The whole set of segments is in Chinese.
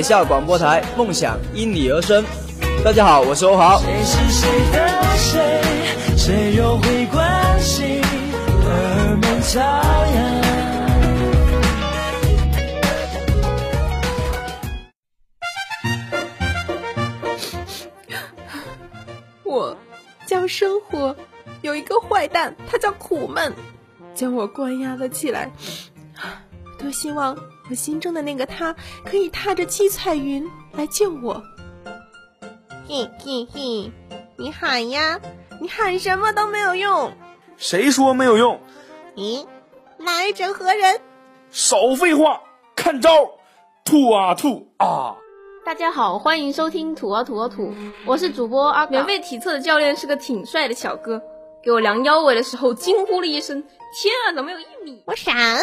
华工北校广播台，梦想因你而生。大家好，我是欧豪。谁是谁的谁？谁又会关心荷尔蒙张扬？我叫生活，有一个坏蛋，他叫苦闷，将我关押了起来。多希望我心中的那个他，可以踏着七彩云来救我。嘿嘿嘿，你喊呀，你喊什么都没有用。谁说没有用？咦，来者何人？少废话，看招！吐啊吐啊！大家好，欢迎收听吐啊吐啊吐，我是主播阿免费体测的教练是个挺帅的小哥，给我量腰围的时候惊呼了一声：“天啊，怎么有一米？”我闪。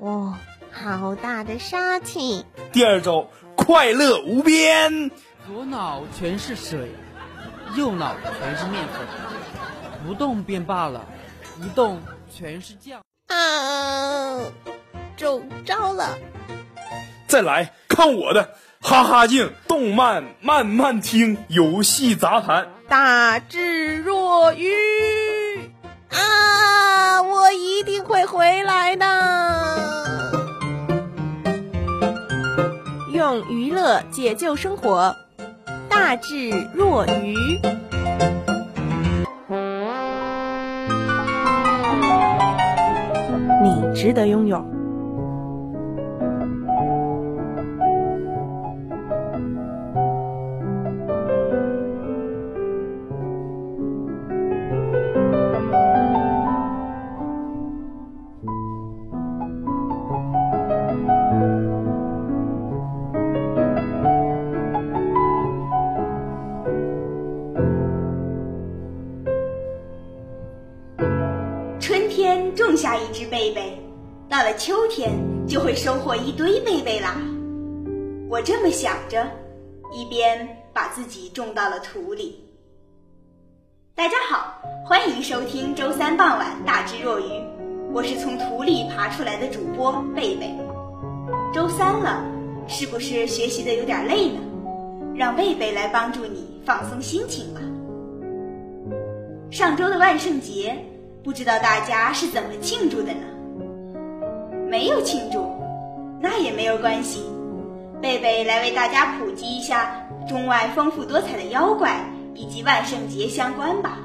哇，好大的杀气！第二招，快乐无边。左脑全是水，右脑全是面粉，不动便罢了，一动全是酱。啊，中招了！再来看我的哈哈镜，动漫慢慢听，游戏杂谈，大智若愚啊！我一定会回来的。用娱乐解救生活，大智若愚。你值得拥有。就会收获一堆贝贝啦。我这么想着，一边把自己种到了土里。大家好，欢迎收听周三傍晚大智若愚，我是从土里爬出来的主播贝贝。周三了，是不是学习的有点累呢？让贝贝来帮助你放松心情吧。上周的万圣节。不知道大家是怎么庆祝的呢？没有庆祝，那也没有关系。贝贝来为大家普及一下中外丰富多彩的妖怪以及万圣节相关吧。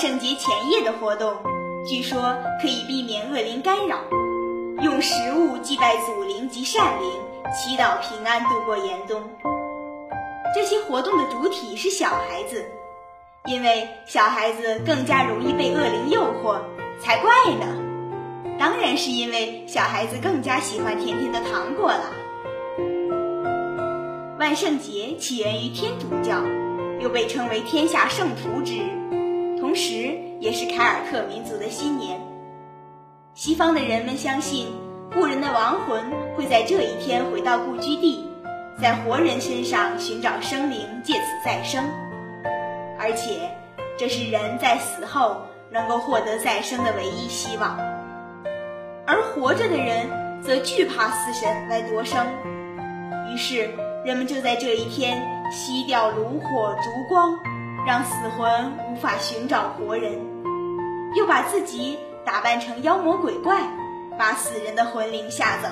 圣节前夜的活动，据说可以避免恶灵干扰，用食物祭拜祖灵及善灵，祈祷平安度过严冬。这些活动的主体是小孩子，因为小孩子更加容易被恶灵诱惑，才怪呢。当然是因为小孩子更加喜欢甜甜的糖果了。万圣节起源于天主教，又被称为天下圣徒之日，同时也是凯尔特民族的新年。西方的人们相信，故人的亡魂会在这一天回到故居地，在活人身上寻找生灵，借此再生。而且，这是人在死后能够获得再生的唯一希望。而活着的人则惧怕死神来夺生，于是。人们就在这一天熄掉炉火烛光，让死魂无法寻找活人，又把自己打扮成妖魔鬼怪，把死人的魂灵吓走。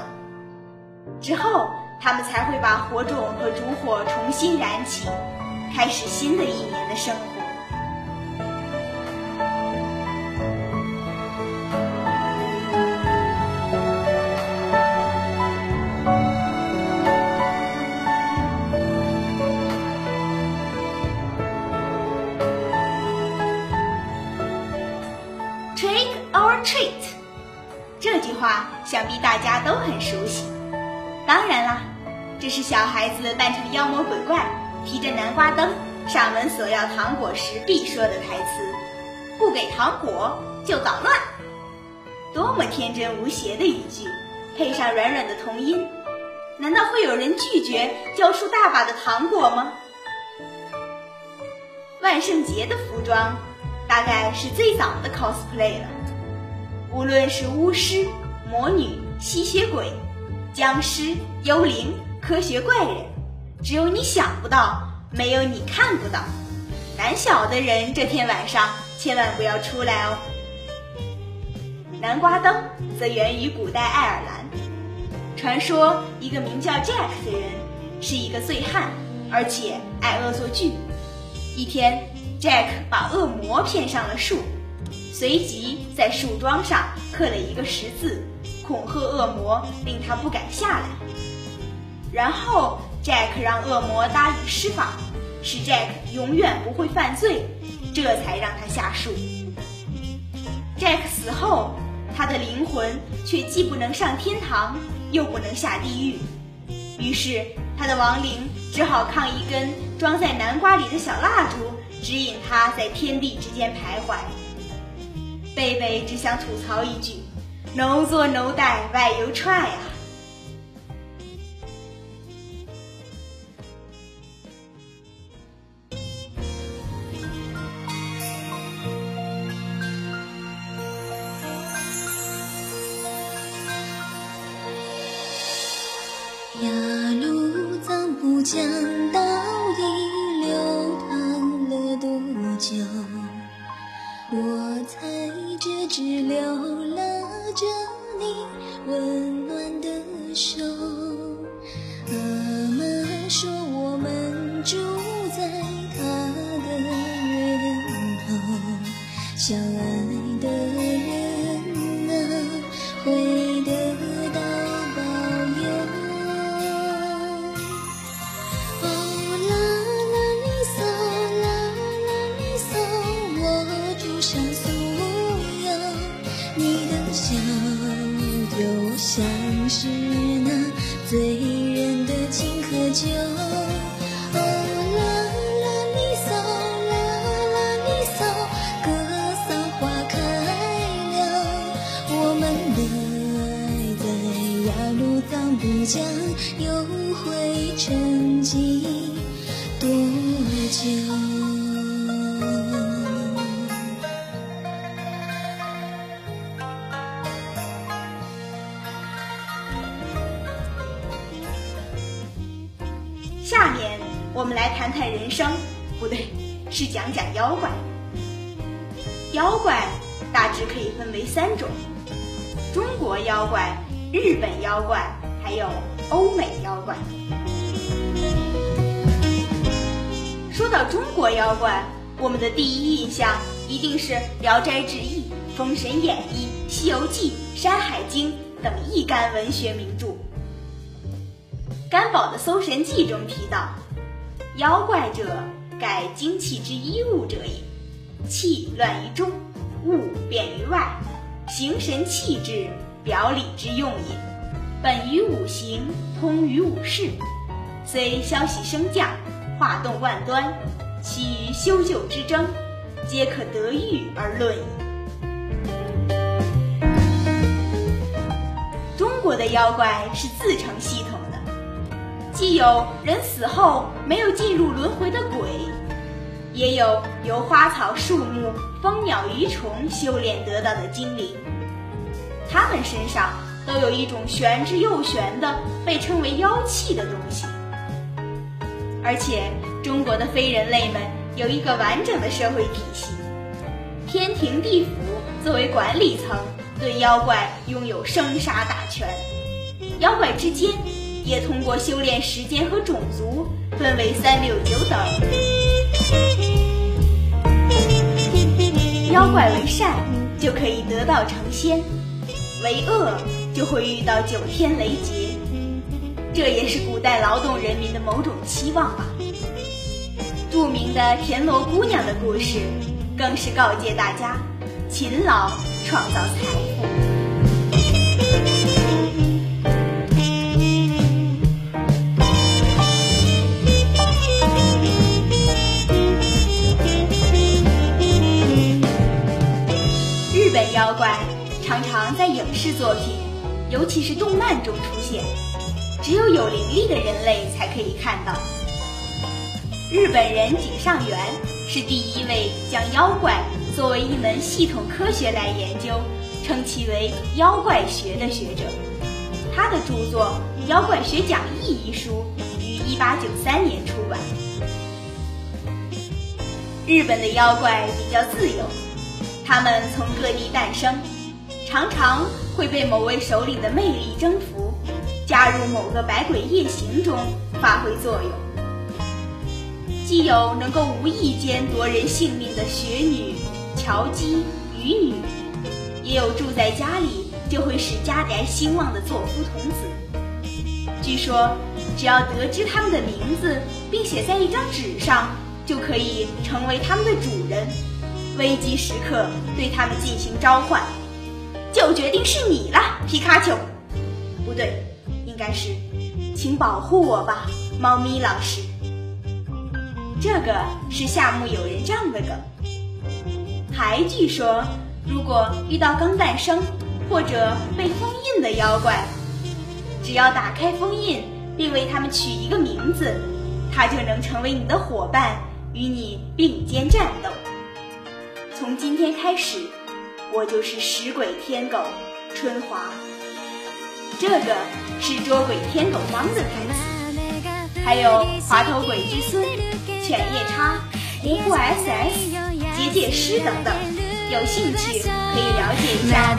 之后，他们才会把火种和烛火重新燃起，开始新的一年的生活。treat。这句话想必大家都很熟悉。当然啦，这是小孩子扮成妖魔鬼怪，提着南瓜灯上门索要糖果时必说的台词：“不给糖果就捣乱。”多么天真无邪的语句，配上软软的童音，难道会有人拒绝交出大把的糖果吗？万圣节的服装，大概是最早的 cosplay 了。无论是巫师、魔女、吸血鬼、僵尸、幽灵、科学怪人，只有你想不到，没有你看不到。胆小的人这天晚上千万不要出来哦。南瓜灯则源于古代爱尔兰，传说一个名叫 Jack 的人是一个醉汉，而且爱恶作剧。一天，Jack 把恶魔骗上了树，随即在树桩上刻了一个十字，恐吓恶魔，令他不敢下来。然后，Jack 让恶魔答应施法，使 Jack 永远不会犯罪，这才让他下树。Jack 死后。他的灵魂却既不能上天堂，又不能下地狱，于是他的亡灵只好抗一根装在南瓜里的小蜡烛，指引他在天地之间徘徊。贝贝只想吐槽一句：“No 做 No die，why you try 啊？”相将又会沉寂多久？下面我们来谈谈人生，不对，是讲讲妖怪。妖怪大致可以分为三种：中国妖怪、日本妖怪。还有欧美妖怪。说到中国妖怪，我们的第一印象一定是《聊斋志异》《封神演义》《西游记》《山海经》等一干文学名著。干宝的《搜神记》中提到：“妖怪者，盖精气之一物者也。气乱于中，物变于外，形神气质，表里之用也。”本于五行，通于五事，虽消息升降，化动万端，其余修旧之争，皆可得遇而论矣。中国的妖怪是自成系统的，既有人死后没有进入轮回的鬼，也有由花草树木、蜂鸟鱼虫修炼得到的精灵，他们身上。都有一种玄之又玄的，被称为妖气的东西。而且，中国的非人类们有一个完整的社会体系，天庭地府作为管理层，对妖怪拥有生杀大权。妖怪之间也通过修炼时间和种族分为三六九等。妖怪为善，就可以得道成仙；为恶。就会遇到九天雷劫，这也是古代劳动人民的某种期望吧。著名的田螺姑娘的故事，更是告诫大家：勤劳创造财富。日本妖怪在影视作品，尤其是动漫中出现，只有有灵力的人类才可以看到。日本人井上源是第一位将妖怪作为一门系统科学来研究，称其为妖怪学的学者。他的著作《妖怪学讲义》一书于1893年出版。日本的妖怪比较自由，他们从各地诞生，常常会被某位首领的魅力征服，加入某个百鬼夜行中发挥作用。既有能够无意间夺人性命的雪女、乔姬、雨女，也有住在家里就会使家宅兴旺的作夫童子。据说，只要得知他们的名字，并写在一张纸上，就可以成为他们的主人。危机时刻对他们进行召唤，就决定是你了，皮卡丘。不对，应该是，请保护我吧，猫咪老师。这个是夏目友人帐的梗。还据说，如果遇到刚诞生或者被封印的妖怪，只要打开封印，并为他们取一个名字，他就能成为你的伙伴，与你并肩战斗。从今天开始，我就是食鬼天狗春华。这个是捉鬼天狗帮的台词，还有滑头鬼之孙。犬夜叉、尼姑 SS、结界师等等，有兴趣可以了解一下。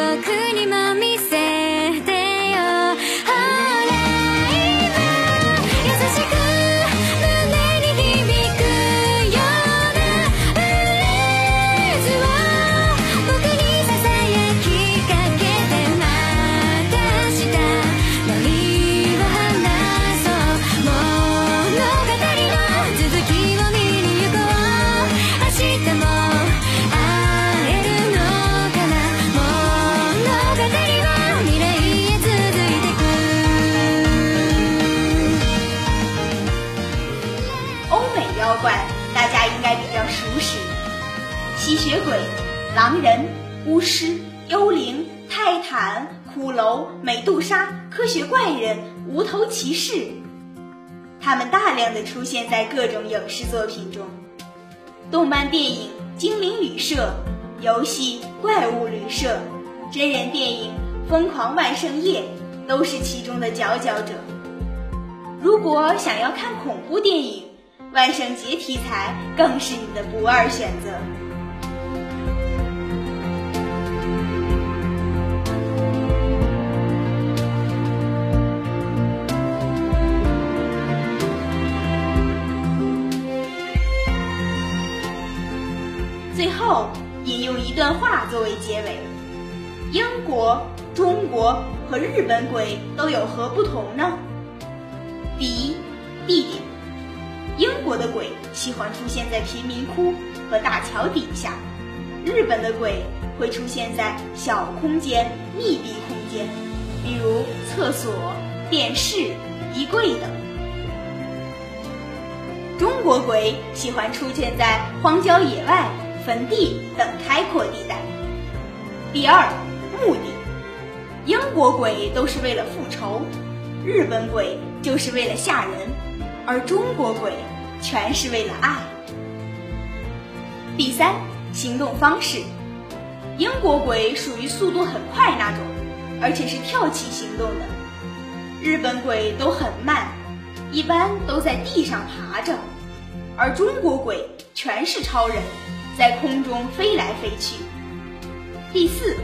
僕にまみ狼人、巫师、幽灵、泰坦、骷髅、美杜莎、科学怪人、无头骑士。他们大量的出现在各种影视作品中，动漫电影《精灵旅社》，游戏《怪物旅社》，真人电影《疯狂万圣夜》都是其中的佼佼者。如果想要看恐怖电影，万圣节题材更是你的不二选择。最后引用一段话作为结尾：英国、中国和日本鬼都有何不同呢？第一，地点。英国的鬼喜欢出现在贫民窟和大桥底下，日本的鬼会出现在小空间、密闭空间，比如厕所、电视、衣柜等。中国鬼喜欢出现在荒郊野外。坟地等开阔地带。第二，目的，英国鬼都是为了复仇，日本鬼就是为了吓人，而中国鬼全是为了爱。第三，行动方式，英国鬼属于速度很快那种，而且是跳起行动的，日本鬼都很慢，一般都在地上爬着，而中国鬼全是超人。在空中飞来飞去。第四，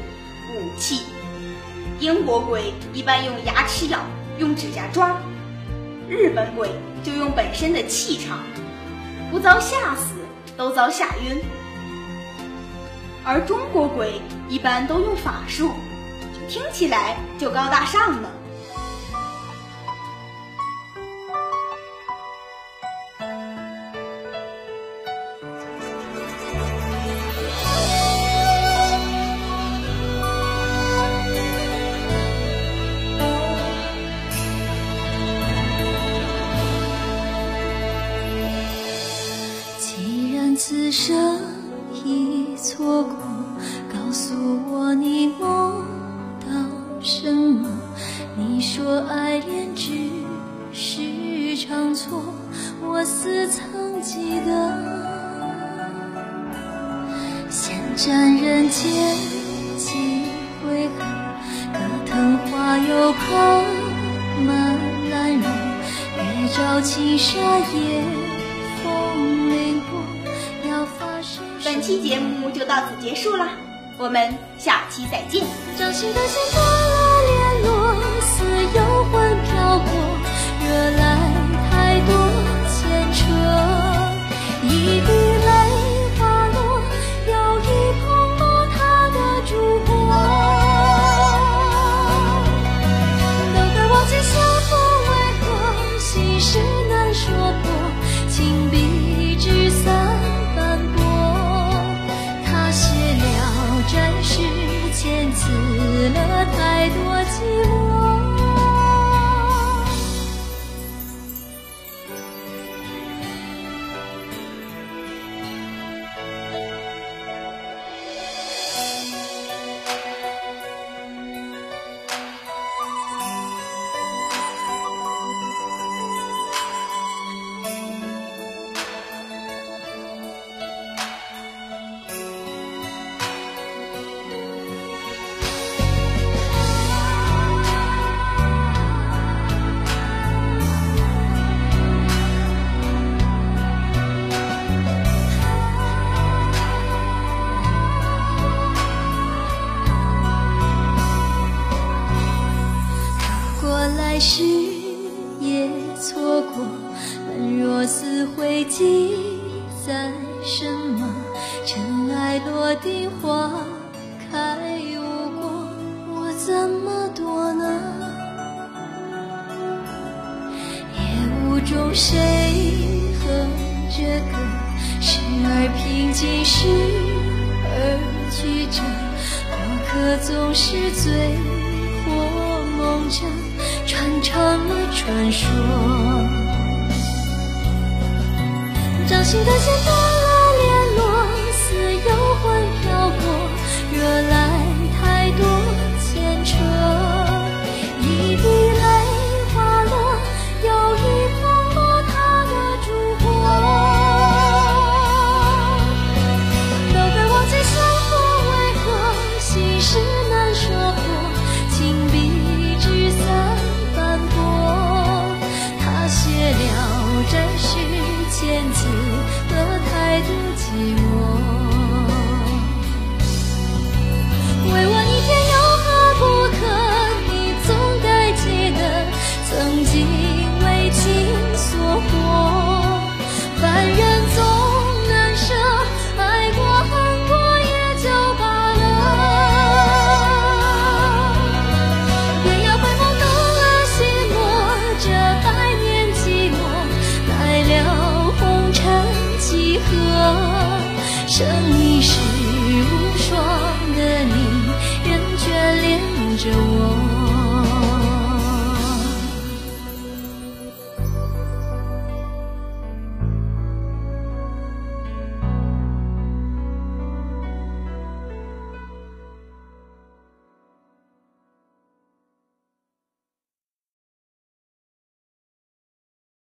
武器，英国鬼一般用牙齿咬，用指甲抓；日本鬼就用本身的气场，不遭吓死都遭吓晕。而中国鬼一般都用法术，听起来就高大上了。兰容，月照青山夜。本期节目就到此结束了，我们下期再见。掌心的线断了联络，似幽魂飘过，惹来还是